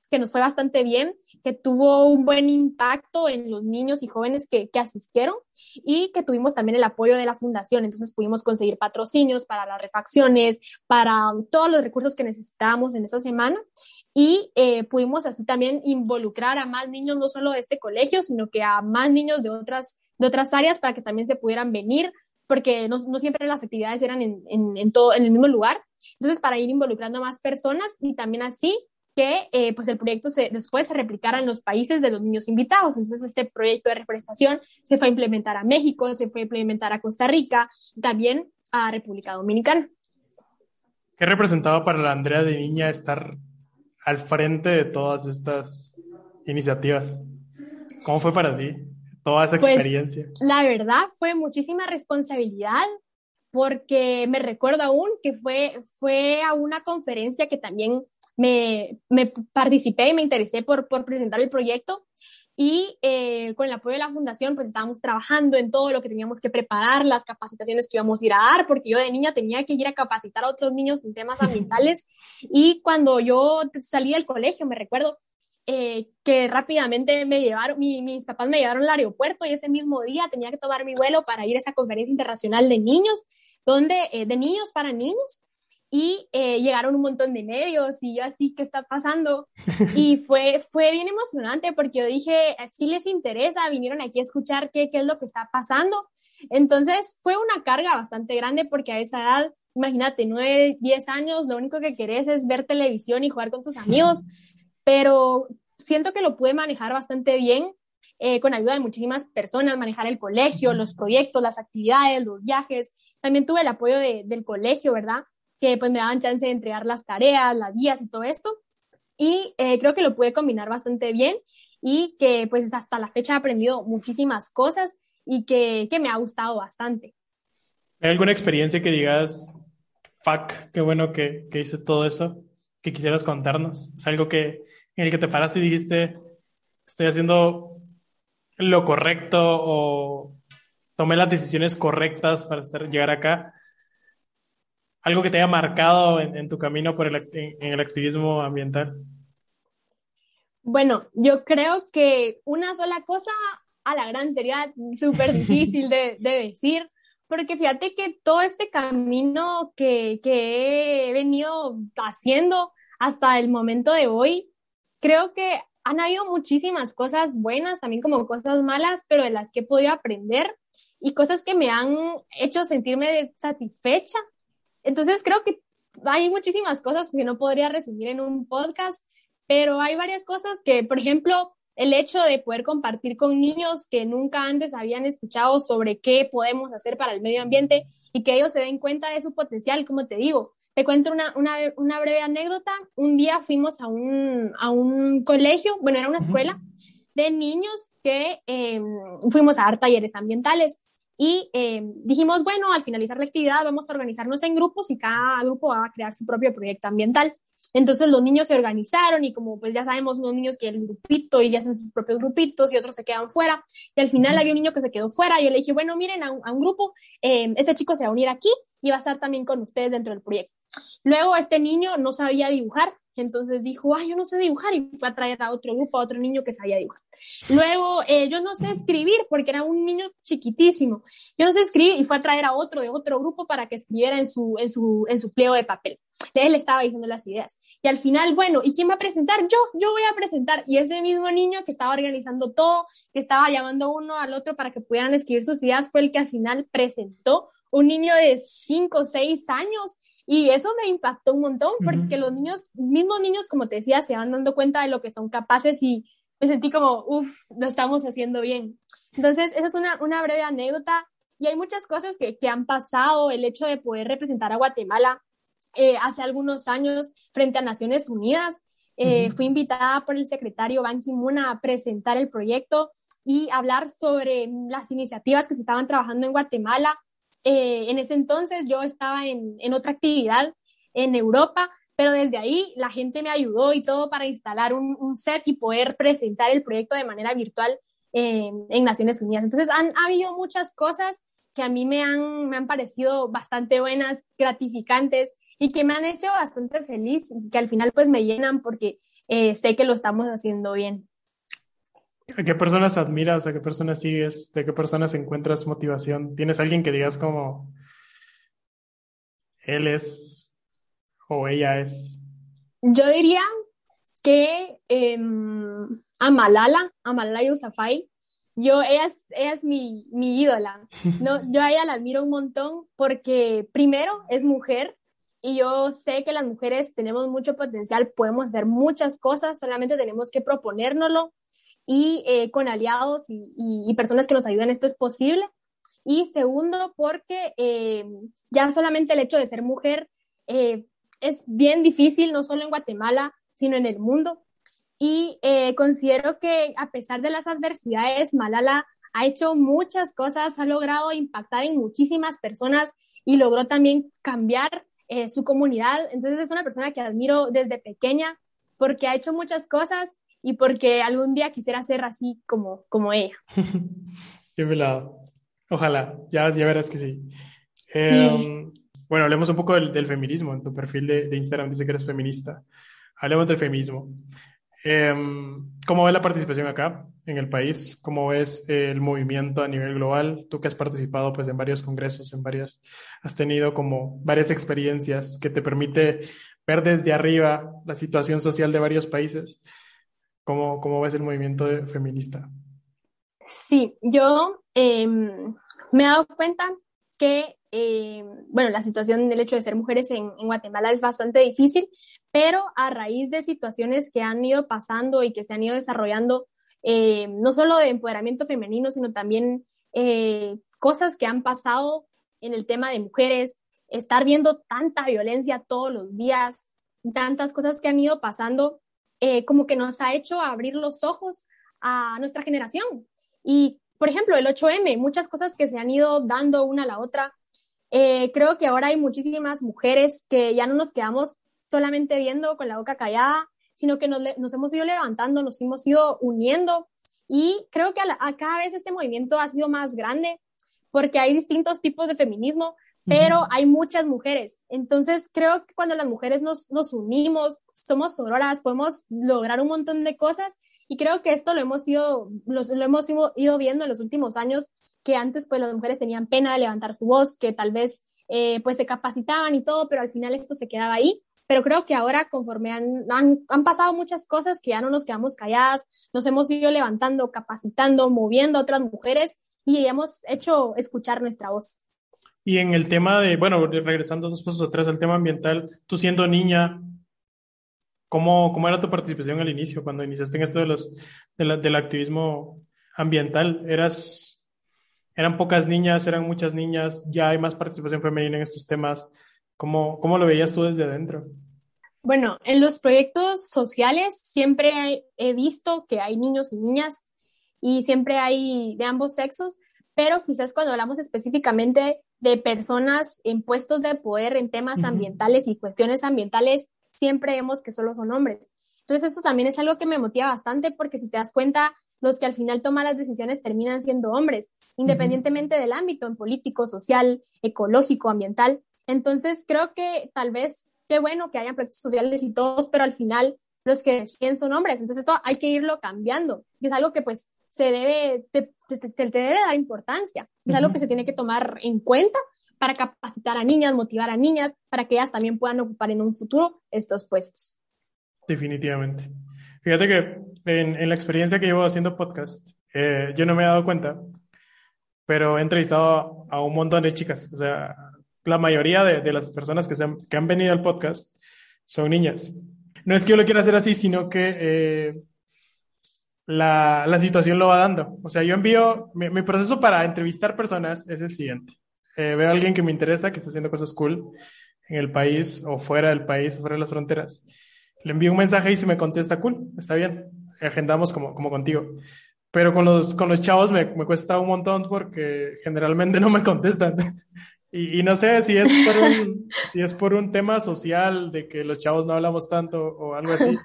que nos fue bastante bien, que tuvo un buen impacto en los niños y jóvenes que, asistieron y que tuvimos también el apoyo de la fundación. Entonces pudimos conseguir patrocinios para las refacciones, para todos los recursos que necesitábamos en esa semana y eh, pudimos así también involucrar a más niños, no solo de este colegio, sino que a más niños de otras, de otras áreas para que también se pudieran venir, porque no, no siempre las actividades eran en, en, en, todo, en el mismo lugar. Entonces, para ir involucrando a más personas y también así que eh, pues el proyecto se, después se replicara en los países de los niños invitados. Entonces, este proyecto de reforestación se fue a implementar a México, se fue a implementar a Costa Rica, también a República Dominicana. ¿Qué representaba para la Andrea de niña estar al frente de todas estas iniciativas? ¿Cómo fue para ti toda esa pues, experiencia? La verdad fue muchísima responsabilidad porque me recuerdo aún que fue, fue a una conferencia que también me, me participé y me interesé por, por presentar el proyecto. Y eh, con el apoyo de la fundación pues estábamos trabajando en todo lo que teníamos que preparar, las capacitaciones que íbamos a ir a dar, porque yo de niña tenía que ir a capacitar a otros niños en temas ambientales. Y cuando yo salí del colegio me recuerdo eh, que rápidamente me llevaron, mis papás me llevaron al aeropuerto y ese mismo día tenía que tomar mi vuelo para ir a esa conferencia internacional de niños, donde, eh, de niños para niños, y eh, llegaron un montón de medios y yo así, ¿qué está pasando? Y fue, fue bien emocionante porque yo dije, si les interesa, vinieron aquí a escuchar qué, qué es lo que está pasando. Entonces fue una carga bastante grande porque a esa edad, imagínate, 9, 10 años, lo único que querés es ver televisión y jugar con tus amigos pero siento que lo pude manejar bastante bien eh, con ayuda de muchísimas personas, manejar el colegio, los proyectos, las actividades, los viajes. También tuve el apoyo de, del colegio, ¿verdad? Que pues me daban chance de entregar las tareas, las guías y todo esto. Y eh, creo que lo pude combinar bastante bien y que pues hasta la fecha he aprendido muchísimas cosas y que, que me ha gustado bastante. ¿Hay alguna experiencia que digas, fuck, qué bueno que, que hice todo eso, que quisieras contarnos? Es algo que, en el que te paraste y dijiste, estoy haciendo lo correcto o tomé las decisiones correctas para estar, llegar acá? ¿Algo que te haya marcado en, tu camino por el, en, el activismo ambiental? Bueno, yo creo que una sola cosa a la gran sería súper difícil de, de, decir, porque fíjate que todo este camino que, que he venido haciendo hasta el momento de hoy creo que han habido muchísimas cosas buenas, también como cosas malas, pero de las que he podido aprender y cosas que me han hecho sentirme satisfecha. Entonces creo que hay muchísimas cosas que no podría resumir en un podcast, pero hay varias cosas que, por ejemplo, el hecho de poder compartir con niños que nunca antes habían escuchado sobre qué podemos hacer para el medio ambiente y que ellos se den cuenta de su potencial, como te digo, te cuento una, una, una, breve anécdota. Un día fuimos a un, a un colegio, bueno, era una escuela de niños que eh, fuimos a dar talleres ambientales y eh, dijimos, bueno, al finalizar la actividad vamos a organizarnos en grupos y cada grupo va a crear su propio proyecto ambiental. Entonces los niños se organizaron y como pues ya sabemos, unos niños que el grupito y ya hacen sus propios grupitos y otros se quedan fuera. Y al final había un niño que se quedó fuera. Yo le dije, bueno, miren a un, a un grupo, eh, este chico se va a unir aquí y va a estar también con ustedes dentro del proyecto. Luego este niño no sabía dibujar, entonces dijo, ay, yo no sé dibujar y fue a traer a otro grupo, a otro niño que sabía dibujar. Luego eh, yo no sé escribir porque era un niño chiquitísimo. Yo no sé escribir y fue a traer a otro de otro grupo para que escribiera en su, en su, en su pliego de papel. Él estaba diciendo las ideas. Y al final, bueno, ¿y quién va a presentar? Yo, yo voy a presentar. Y ese mismo niño que estaba organizando todo, que estaba llamando uno al otro para que pudieran escribir sus ideas, fue el que al final presentó. Un niño de 5 o 6 años y eso me impactó un montón porque los niños, mismos niños, como te decía, se van dando cuenta de lo que son capaces y me sentí como, uff, lo estamos haciendo bien. Entonces, esa es una, una breve anécdota y hay muchas cosas que, que, han pasado, el hecho de poder representar a Guatemala eh, hace algunos años frente a Naciones Unidas. Eh, Fui invitada por el secretario Ban Ki-moon a presentar el proyecto y hablar sobre las iniciativas que se estaban trabajando en Guatemala eh, en ese entonces yo estaba en, en, otra actividad en Europa, pero desde ahí la gente me ayudó y todo para instalar un, un set y poder presentar el proyecto de manera virtual eh, en Naciones Unidas. Entonces han ha habido muchas cosas que a mí me han, me han parecido bastante buenas, gratificantes y que me han hecho bastante feliz que al final pues me llenan porque eh, sé que lo estamos haciendo bien. ¿A qué personas admiras? ¿A qué personas sigues? ¿De qué personas encuentras motivación? ¿Tienes alguien que digas como él es o ella es? Yo diría que em, a Malala, a Malala Yousafzai, yo, ella es, ella es mi, mi ídola. No, yo a ella la admiro un montón porque primero es mujer y yo sé que las mujeres tenemos mucho potencial, podemos hacer muchas cosas, solamente tenemos que proponérnoslo y eh, con aliados y, personas que nos ayuden esto es posible. Y segundo, porque eh, ya solamente el hecho de ser mujer eh, es bien difícil, no solo en Guatemala, sino en el mundo. Y considero que a pesar de las adversidades, Malala ha hecho muchas cosas, ha logrado impactar en muchísimas personas y logró también cambiar su comunidad. Entonces es una persona que admiro desde pequeña porque ha hecho muchas cosas y porque algún día quisiera ser así como, como ella. Qué velado. Ojalá, ya, ya verás que sí. Em, bueno, hablemos un poco del, feminismo. En tu perfil de, Instagram dice que eres feminista. Hablemos del feminismo. Em, ¿Cómo ves la participación acá en el país? ¿Cómo ves el movimiento a nivel global? Tú que has participado pues en varios congresos, en varias, has tenido como varias experiencias que te permite ver desde arriba la situación social de varios países. ¿Cómo, ves el movimiento feminista? Sí, yo em, me he dado cuenta que, em, bueno, la situación del hecho de ser mujeres en, Guatemala es bastante difícil, pero a raíz de situaciones que han ido pasando y que se han ido desarrollando, eh, no solo de empoderamiento femenino, sino también eh, cosas que han pasado en el tema de mujeres, estar viendo tanta violencia todos los días, tantas cosas que han ido pasando, eh, como que nos ha hecho abrir los ojos a nuestra generación. Y, por ejemplo, el 8M, muchas cosas que se han ido dando una a la otra. creo que ahora hay muchísimas mujeres que ya no nos quedamos solamente viendo con la boca callada, sino que nos, nos hemos ido levantando, nos hemos ido uniendo y creo que a, cada vez este movimiento ha sido más grande porque hay distintos tipos de feminismo, pero hay muchas mujeres. Entonces creo que cuando las mujeres nos, nos unimos, somos sororas, podemos lograr un montón de cosas y creo que esto lo hemos ido, lo, lo hemos ido, viendo en los últimos años, que antes pues las mujeres tenían pena de levantar su voz, que tal vez eh, pues se capacitaban y todo, pero al final esto se quedaba ahí pero creo que ahora conforme han, han, pasado muchas cosas que ya no nos quedamos calladas, nos hemos ido levantando, capacitando, moviendo a otras mujeres y hemos hecho escuchar nuestra voz. Y en el tema de, bueno, regresando dos pasos atrás al tema ambiental, tú siendo niña, ¿cómo, cómo era tu participación al inicio, cuando iniciaste en esto de los, del activismo ambiental? ¿Eras, eran pocas niñas, eran muchas niñas, ya hay más participación femenina en estos temas? ¿Cómo, cómo lo veías tú desde adentro? Bueno, en los proyectos sociales siempre he visto que hay niños y niñas y siempre hay de ambos sexos, pero quizás cuando hablamos específicamente de personas en puestos de poder en temas ambientales y cuestiones ambientales, siempre vemos que solo son hombres. Entonces eso también es algo que me motiva bastante porque si te das cuenta, los que al final toman las decisiones terminan siendo hombres, independientemente del ámbito, en político, social, ecológico, ambiental. Entonces, creo que tal vez, qué bueno que hayan proyectos sociales y todos, pero al final los que deciden son hombres. Entonces, esto hay que irlo cambiando. Y es algo que, pues, se debe, te, debe dar importancia. Es algo que se tiene que tomar en cuenta para capacitar a niñas, motivar a niñas, para que ellas también puedan ocupar en un futuro estos puestos. Definitivamente. Fíjate que en, en la experiencia que llevo haciendo podcast, eh, yo no me he dado cuenta, pero he entrevistado a un montón de chicas. O sea, la mayoría de, las personas que, han, que han venido al podcast son niñas. No es que yo lo quiera hacer así, sino que eh, la, la, situación lo va dando. O sea, yo envío, mi, proceso para entrevistar personas es el siguiente. Eh, veo a alguien que me interesa, que está haciendo cosas cool en el país o fuera del país o fuera de las fronteras. Le envío un mensaje y se me contesta, cool, está bien, agendamos como, como contigo. Pero con los, con los chavos me, me cuesta un montón porque generalmente no me contestan. Y, no sé si es, por un, si es por un tema social de que los chavos no hablamos tanto o algo así,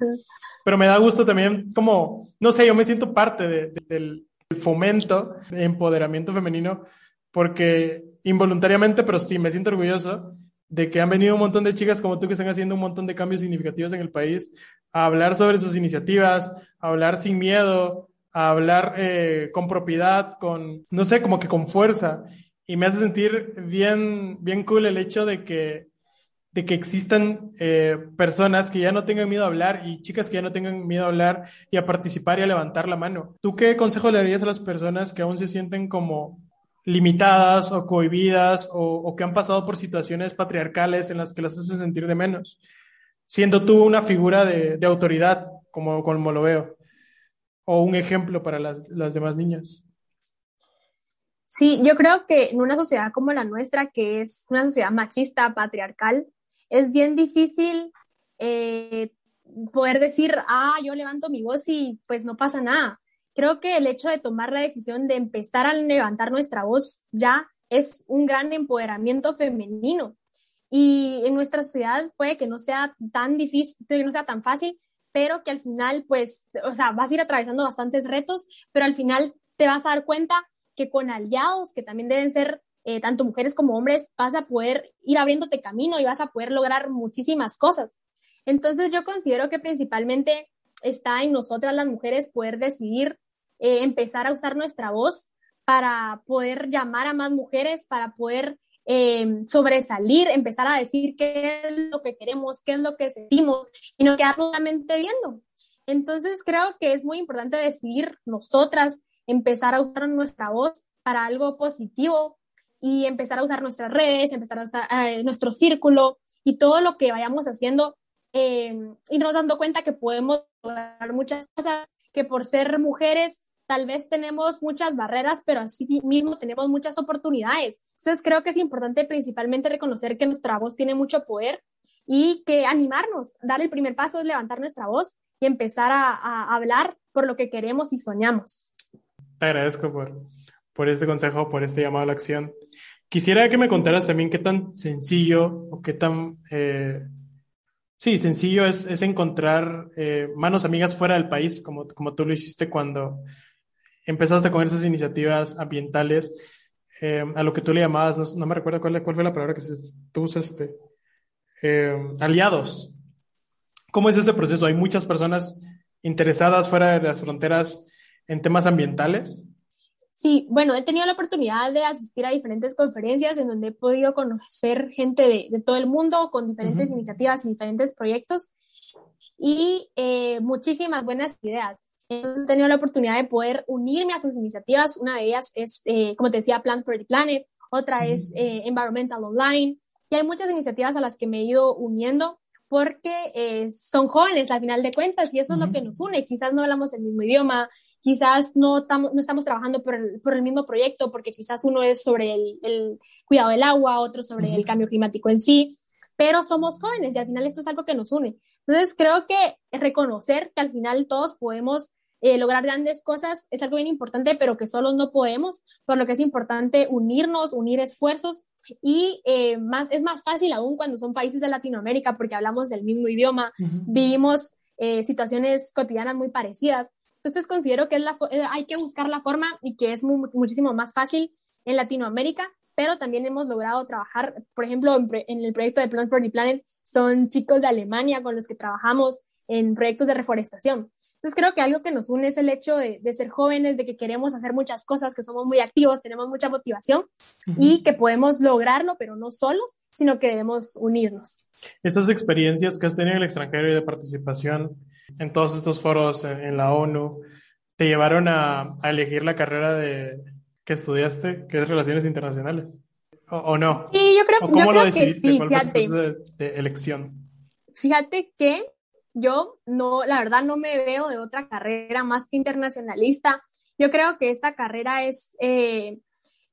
pero me da gusto también como, no sé, yo me siento parte del fomento de empoderamiento femenino porque involuntariamente, pero sí, me siento orgulloso de que han venido un montón de chicas como tú que están haciendo un montón de cambios significativos en el país a hablar sobre sus iniciativas, a hablar sin miedo, a hablar eh, con propiedad, con, no sé, como que con fuerza y me hace sentir bien, bien cool el hecho de que, de que existan eh, personas que ya no tengan miedo a hablar y chicas que ya no tengan miedo a hablar y a participar y a levantar la mano. ¿Tú qué consejo le darías a las personas que aún se sienten como limitadas o cohibidas o, que han pasado por situaciones patriarcales en las que las hace sentir de menos? Siendo tú una figura de, autoridad, como, como lo veo, o un ejemplo para las, las demás niñas. Sí, yo creo que en una sociedad como la nuestra, que es una sociedad machista, patriarcal, es bien difícil eh, poder decir, ah, yo levanto mi voz y pues no pasa nada. Creo que el hecho de tomar la decisión de empezar a levantar nuestra voz ya es un gran empoderamiento femenino. Y en nuestra sociedad puede que no sea tan difícil, que no sea tan fácil, pero que al final, pues, o sea, vas a ir atravesando bastantes retos, pero al final te vas a dar cuenta que con aliados, que también deben ser eh, tanto mujeres como hombres, vas a poder ir abriéndote camino y vas a poder lograr muchísimas cosas. Entonces yo considero que principalmente está en nosotras las mujeres poder decidir eh, empezar a usar nuestra voz para poder llamar a más mujeres, para poder eh, sobresalir, empezar a decir qué es lo que queremos, qué es lo que sentimos y no quedarnos solamente viendo. Entonces creo que es muy importante decidir nosotras, empezar a usar nuestra voz para algo positivo y empezar a usar nuestras redes, empezar a usar eh, nuestro círculo y todo lo que vayamos haciendo eh, y nos dando cuenta que podemos lograr muchas cosas, que por ser mujeres tal vez tenemos muchas barreras, pero así mismo tenemos muchas oportunidades. Entonces creo que es importante principalmente reconocer que nuestra voz tiene mucho poder y que animarnos, dar el primer paso es levantar nuestra voz y empezar a, hablar por lo que queremos y soñamos. Te agradezco por, por este consejo, por este llamado a la acción. Quisiera que me contaras también qué tan sencillo o qué tan, eh, sí, sencillo es, es encontrar eh, manos amigas fuera del país, como, como tú lo hiciste cuando empezaste con esas iniciativas ambientales, eh, a lo que tú le llamabas, no, me recuerdo cuál, cuál, fue la palabra que tú usaste, eh, aliados. ¿Cómo es ese proceso? ¿Hay muchas personas interesadas fuera de las fronteras en temas ambientales? Sí, bueno, he tenido la oportunidad de asistir a diferentes conferencias en donde he podido conocer gente de, de todo el mundo con diferentes uh -huh. iniciativas y diferentes proyectos y eh, muchísimas buenas ideas. Entonces, he tenido la oportunidad de poder unirme a sus iniciativas. Una de ellas es, eh, como te decía, Plant for the Planet, otra uh -huh. es eh, Environmental Online, y hay muchas iniciativas a las que me he ido uniendo porque son jóvenes al final de cuentas y eso uh -huh. es lo que nos une. Quizás no hablamos el mismo idioma, quizás no, no estamos trabajando por el, por el, mismo proyecto, porque quizás uno es sobre el, el cuidado del agua, otro sobre uh -huh. el cambio climático en sí, pero somos jóvenes y al final esto es algo que nos une. Entonces creo que reconocer que al final todos podemos eh, lograr grandes cosas es algo bien importante, pero que solos no podemos, por lo que es importante unirnos, unir esfuerzos y eh, más, es más fácil aún cuando son países de Latinoamérica porque hablamos del mismo idioma, uh -huh. vivimos eh, situaciones cotidianas muy parecidas. Entonces considero que es la, eh, hay que buscar la forma y que es muy, muchísimo más fácil en Latinoamérica, pero también hemos logrado trabajar, por ejemplo, en, en el proyecto de Plant for the Planet, son chicos de Alemania con los que trabajamos en proyectos de reforestación. Entonces creo que algo que nos une es el hecho de, de, ser jóvenes, de que queremos hacer muchas cosas, que somos muy activos, tenemos mucha motivación uh -huh. y que podemos lograrlo, pero no solos, sino que debemos unirnos. Esas experiencias que has tenido en el extranjero y de participación en todos estos foros en, en la ONU, ¿te llevaron a, a, elegir la carrera de, que estudiaste, que es Relaciones Internacionales? ¿O, o no? Sí, yo creo, ¿O cómo yo creo que sí, ¿Cuál fíjate. fue el proceso de, de elección? Fíjate que yo no, la verdad no me veo de otra carrera más que internacionalista. Yo creo que esta carrera es, eh,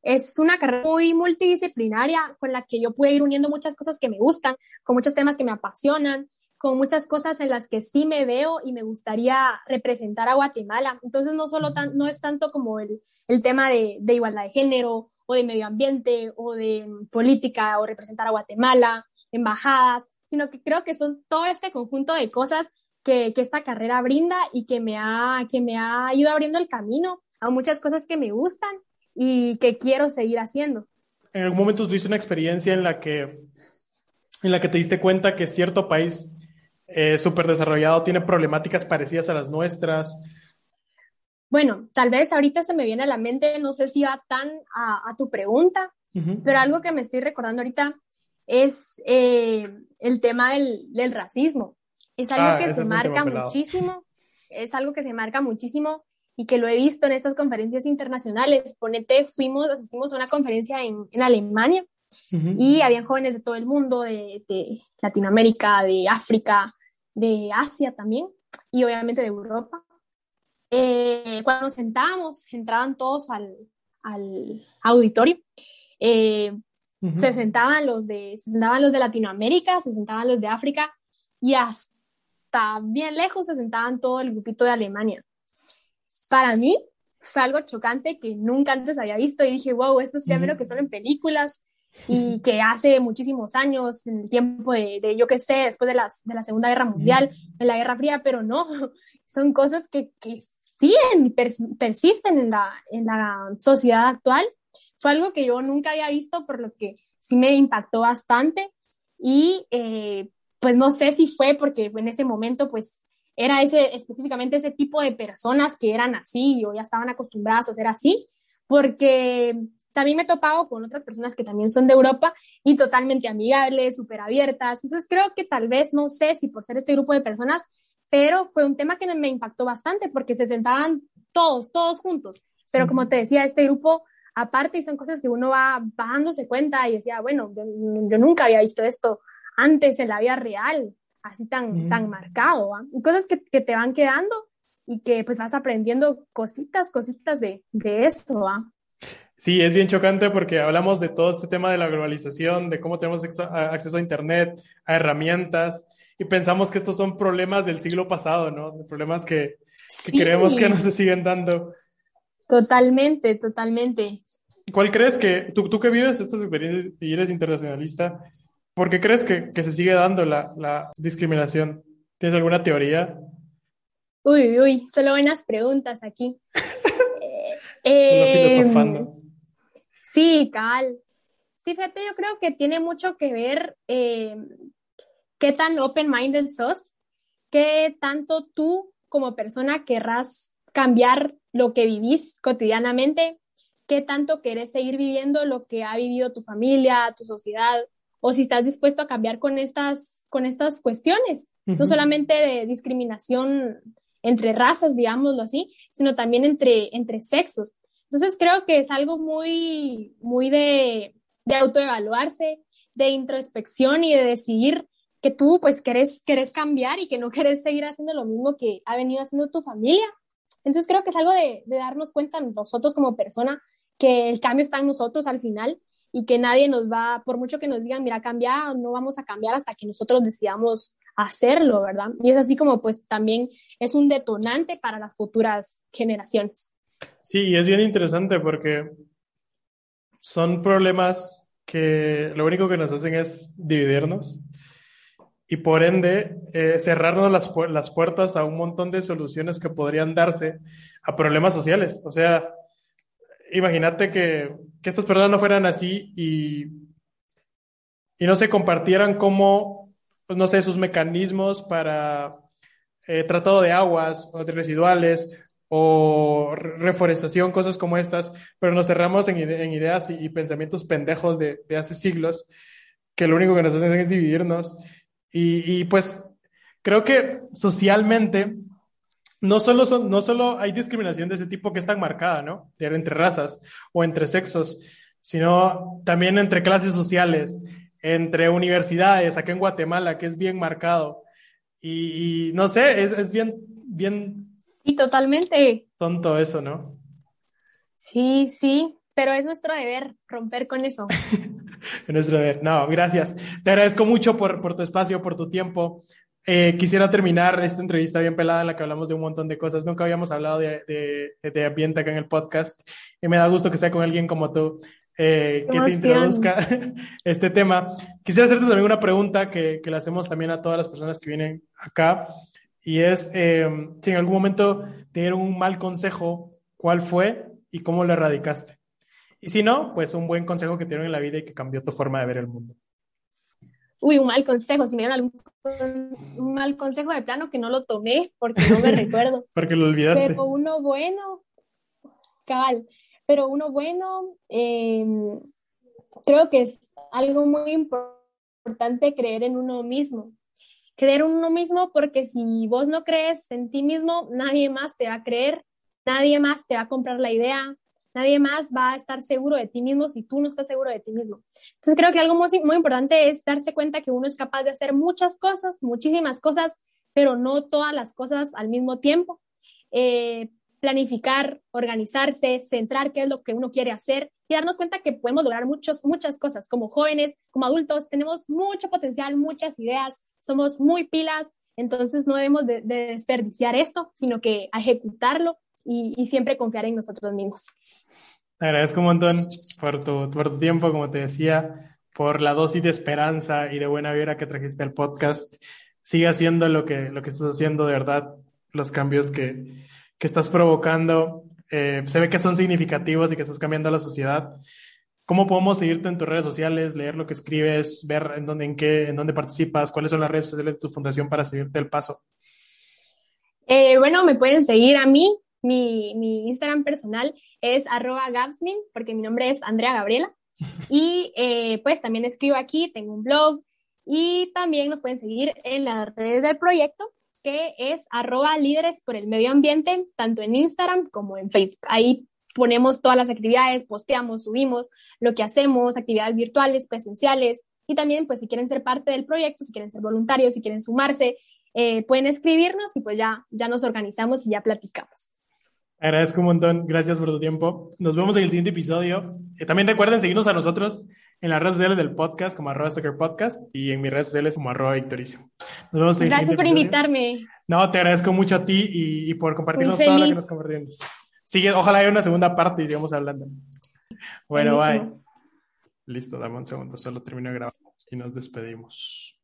es una carrera muy multidisciplinaria con la que yo pude ir uniendo muchas cosas que me gustan, con muchos temas que me apasionan, con muchas cosas en las que sí me veo y me gustaría representar a Guatemala. Entonces no solo tan, no es tanto como el, el tema de, de igualdad de género o de medio ambiente o de política o representar a Guatemala, embajadas, sino que creo que son todo este conjunto de cosas que, que, esta carrera brinda y que me, ha, que me ha ido abriendo el camino a muchas cosas que me gustan y que quiero seguir haciendo. ¿En algún momento tuviste una experiencia en la que, en la que te diste cuenta que cierto país eh, súper desarrollado tiene problemáticas parecidas a las nuestras? Bueno, tal vez ahorita se me viene a la mente, no sé si va tan a, a tu pregunta, uh -huh. pero algo que me estoy recordando ahorita es eh, el tema del, del, racismo. Es algo ah, que se marca muchísimo, es algo que se marca muchísimo y que lo he visto en estas conferencias internacionales. Ponete, fuimos, asistimos a una conferencia en, en Alemania uh -huh. y habían jóvenes de todo el mundo, de, de, Latinoamérica, de África, de Asia también y obviamente de Europa. Eh, cuando nos sentábamos, entraban todos al, al auditorio. Eh, Uh -huh. Se sentaban los de, se sentaban los de Latinoamérica, se sentaban los de África y hasta bien lejos se sentaban todo el grupito de Alemania. Para mí fue algo chocante que nunca antes había visto y dije, wow, esto es ya uh -huh. que son en películas y que hace muchísimos años, en el tiempo de, de yo que sé, después de, las, de la Segunda Guerra Mundial, en la Guerra Fría, pero no, son cosas que, que siguen, pers persisten en la, en la sociedad actual. Fue algo que yo nunca había visto, por lo que sí me impactó bastante. Y eh, pues no sé si fue porque en ese momento pues era ese, específicamente ese tipo de personas que eran así o ya estaban acostumbradas a ser así, porque también me he topado con otras personas que también son de Europa y totalmente amigables, súper abiertas. Entonces creo que tal vez, no sé si por ser este grupo de personas, pero fue un tema que me impactó bastante porque se sentaban todos, todos juntos. Pero como te decía, este grupo aparte y son cosas que uno va, dándose cuenta y decía, bueno, yo, nunca había visto esto antes en la vida real, así tan, tan marcado, y cosas que, que, te van quedando y que pues vas aprendiendo cositas, cositas de, de eso, ¿va? Sí, es bien chocante porque hablamos de todo este tema de la globalización, de cómo tenemos acceso a Internet, a herramientas, y pensamos que estos son problemas del siglo pasado, ¿no? Problemas que, que creemos que no se siguen dando. Totalmente, totalmente. ¿Cuál crees que, tú, tú que vives estas experiencias y eres internacionalista, ¿por qué crees que, que se sigue dando la, la discriminación? ¿Tienes alguna teoría? Uy, uy, solo buenas preguntas aquí. eh, filosofando. Sí, Cal. Sí, fíjate, yo creo que tiene mucho que ver eh, qué tan open-minded sos, qué tanto tú como persona querrás cambiar lo que vivís cotidianamente, qué tanto querés seguir viviendo lo que ha vivido tu familia, tu sociedad, o si estás dispuesto a cambiar con estas, con estas cuestiones, no solamente de discriminación entre razas, digámoslo así, sino también entre, entre sexos. Entonces creo que es algo muy, muy de, de autoevaluarse, de introspección y de decidir que tú pues querés, querés cambiar y que no querés seguir haciendo lo mismo que ha venido haciendo tu familia. Entonces creo que es algo de, de darnos cuenta nosotros como persona que el cambio está en nosotros al final y que nadie nos va, por mucho que nos digan, mira, cambia, no vamos a cambiar hasta que nosotros decidamos hacerlo, ¿verdad? Y es así como pues también es un detonante para las futuras generaciones. Sí, es bien interesante porque son problemas que lo único que nos hacen es dividirnos y por ende eh, cerrarnos las, las puertas a un montón de soluciones que podrían darse a problemas sociales. O sea, imagínate que, que estas personas no fueran así y, y no se compartieran como, pues, no sé, sus mecanismos para eh, tratado de aguas o de residuales o reforestación, cosas como estas, pero nos cerramos en, ideas y, pensamientos pendejos de, hace siglos, que lo único que nos hacen es dividirnos. Y, pues creo que socialmente no solo, son, no solo hay discriminación de ese tipo que es tan marcada, ¿no? entre razas o entre sexos, sino también entre clases sociales, entre universidades, acá en Guatemala, que es bien marcado. Y, no sé, es, es bien, bien Sí, totalmente. Tonto eso, ¿no? Sí, sí, pero es nuestro deber romper con eso. es nuestro deber. No, gracias. Te agradezco mucho por, por tu espacio, por tu tiempo. Eh, quisiera terminar esta entrevista bien pelada en la que hablamos de un montón de cosas. Nunca habíamos hablado de, de, de ambiente acá en el podcast y me da gusto que sea con alguien como tú eh, que se introduzca este tema. Quisiera hacerte también una pregunta que, que le hacemos también a todas las personas que vienen acá y es eh, si en algún momento te dieron un mal consejo, ¿cuál fue y cómo lo erradicaste? Y si no, pues un buen consejo que te dieron en la vida y que cambió tu forma de ver el mundo. Uy, un mal consejo, si me dieron algún un mal consejo de plano que no lo tomé porque no me recuerdo. porque lo olvidaste. Pero uno bueno, cabal, pero uno bueno, em, creo que es algo muy importante creer en uno mismo creer en uno mismo, porque si vos no crees en ti mismo, nadie más te va a creer, nadie más te va a comprar la idea, nadie más va a estar seguro de ti mismo si tú no estás seguro de ti mismo. Entonces creo que algo muy, muy importante es darse cuenta que uno es capaz de hacer muchas cosas, muchísimas cosas, pero no todas las cosas al mismo tiempo. Eh, planificar, organizarse, centrar qué es lo que uno quiere hacer y darnos cuenta que podemos lograr muchos, muchas cosas como jóvenes, como adultos, tenemos mucho potencial, muchas ideas, somos muy pilas, entonces no debemos de, desperdiciar esto, sino que ejecutarlo y, y, siempre confiar en nosotros mismos. Te agradezco un montón por tu, por tu tiempo, como te decía, por la dosis de esperanza y de buena vibra que trajiste al podcast. Sigue haciendo lo que, lo que estás haciendo de verdad, los cambios que, que estás provocando. Eh, se ve que son significativos y que estás cambiando la sociedad. ¿Cómo podemos seguirte en tus redes sociales, leer lo que escribes, ver en dónde, en qué, en dónde participas, cuáles son las redes sociales de tu fundación para seguirte el paso? Eh, bueno, me pueden seguir a mí. Mi, mi Instagram personal es arroba gabsmin, porque mi nombre es Andrea Gabriela. Y eh, pues también escribo aquí, tengo un blog y también nos pueden seguir en las redes del proyecto, que es arroba líderes por el medio ambiente, tanto en Instagram como en Facebook. Ahí ponemos todas las actividades, posteamos, subimos lo que hacemos, actividades virtuales, presenciales, y también, pues, si quieren ser parte del proyecto, si quieren ser voluntarios, si quieren sumarse, eh, pueden escribirnos y pues ya, ya nos organizamos y ya platicamos. Agradezco un montón. Gracias por tu tiempo. Nos vemos en el siguiente episodio. Eh, también recuerden seguirnos a nosotros en las redes sociales del podcast como arroba podcast y en mis redes sociales como arroba victoricio. Nos vemos en Gracias por invitarme. No, te agradezco mucho a ti y, por compartirnos todo lo que nos compartimos. Sigue, ojalá haya una segunda parte y sigamos hablando. Bueno, bye. Listo, dame un segundo, solo termino de grabar y nos despedimos.